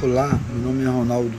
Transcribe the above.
Olá, meu nome é Ronaldo.